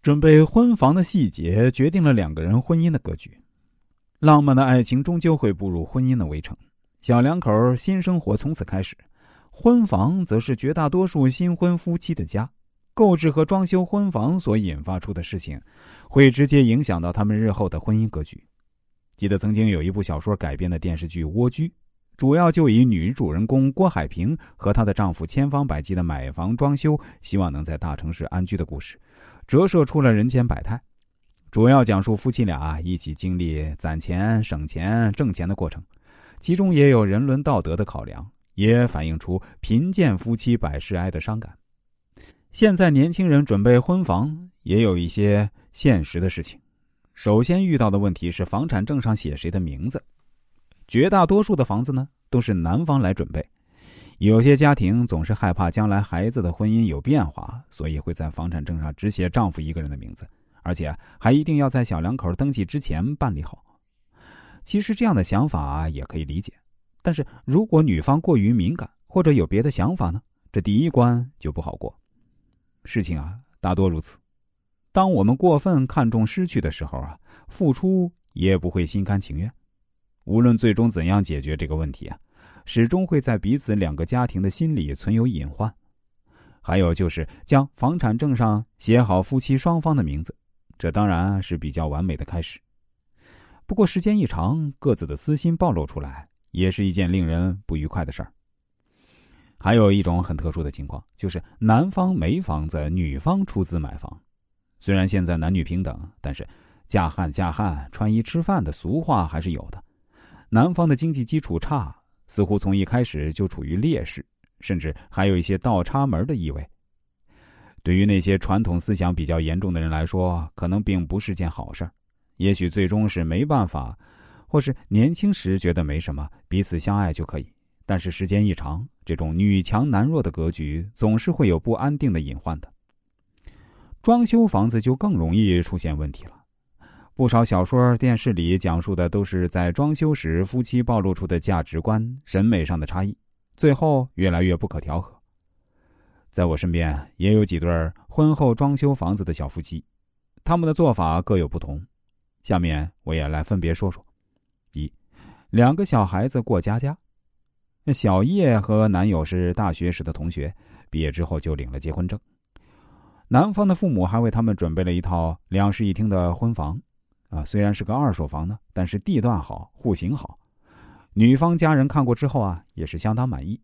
准备婚房的细节决定了两个人婚姻的格局。浪漫的爱情终究会步入婚姻的围城，小两口新生活从此开始。婚房则是绝大多数新婚夫妻的家，购置和装修婚房所引发出的事情，会直接影响到他们日后的婚姻格局。记得曾经有一部小说改编的电视剧《蜗居》，主要就以女主人公郭海平和她的丈夫千方百计的买房装修，希望能在大城市安居的故事，折射出了人间百态。主要讲述夫妻俩一起经历攒钱、省钱、挣钱的过程，其中也有人伦道德的考量。也反映出贫贱夫妻百事哀的伤感。现在年轻人准备婚房，也有一些现实的事情。首先遇到的问题是房产证上写谁的名字。绝大多数的房子呢，都是男方来准备。有些家庭总是害怕将来孩子的婚姻有变化，所以会在房产证上只写丈夫一个人的名字，而且还一定要在小两口登记之前办理好。其实这样的想法也可以理解。但是如果女方过于敏感或者有别的想法呢？这第一关就不好过。事情啊，大多如此。当我们过分看重失去的时候啊，付出也不会心甘情愿。无论最终怎样解决这个问题啊，始终会在彼此两个家庭的心里存有隐患。还有就是将房产证上写好夫妻双方的名字，这当然是比较完美的开始。不过时间一长，各自的私心暴露出来。也是一件令人不愉快的事儿。还有一种很特殊的情况，就是男方没房子，女方出资买房。虽然现在男女平等，但是“嫁汉嫁汉，穿衣吃饭”的俗话还是有的。男方的经济基础差，似乎从一开始就处于劣势，甚至还有一些倒插门的意味。对于那些传统思想比较严重的人来说，可能并不是件好事。也许最终是没办法。或是年轻时觉得没什么，彼此相爱就可以。但是时间一长，这种女强男弱的格局总是会有不安定的隐患的。装修房子就更容易出现问题了。不少小说、电视里讲述的都是在装修时夫妻暴露出的价值观、审美上的差异，最后越来越不可调和。在我身边也有几对婚后装修房子的小夫妻，他们的做法各有不同。下面我也来分别说说。一，两个小孩子过家家。小叶和男友是大学时的同学，毕业之后就领了结婚证。男方的父母还为他们准备了一套两室一厅的婚房，啊，虽然是个二手房呢，但是地段好，户型好。女方家人看过之后啊，也是相当满意。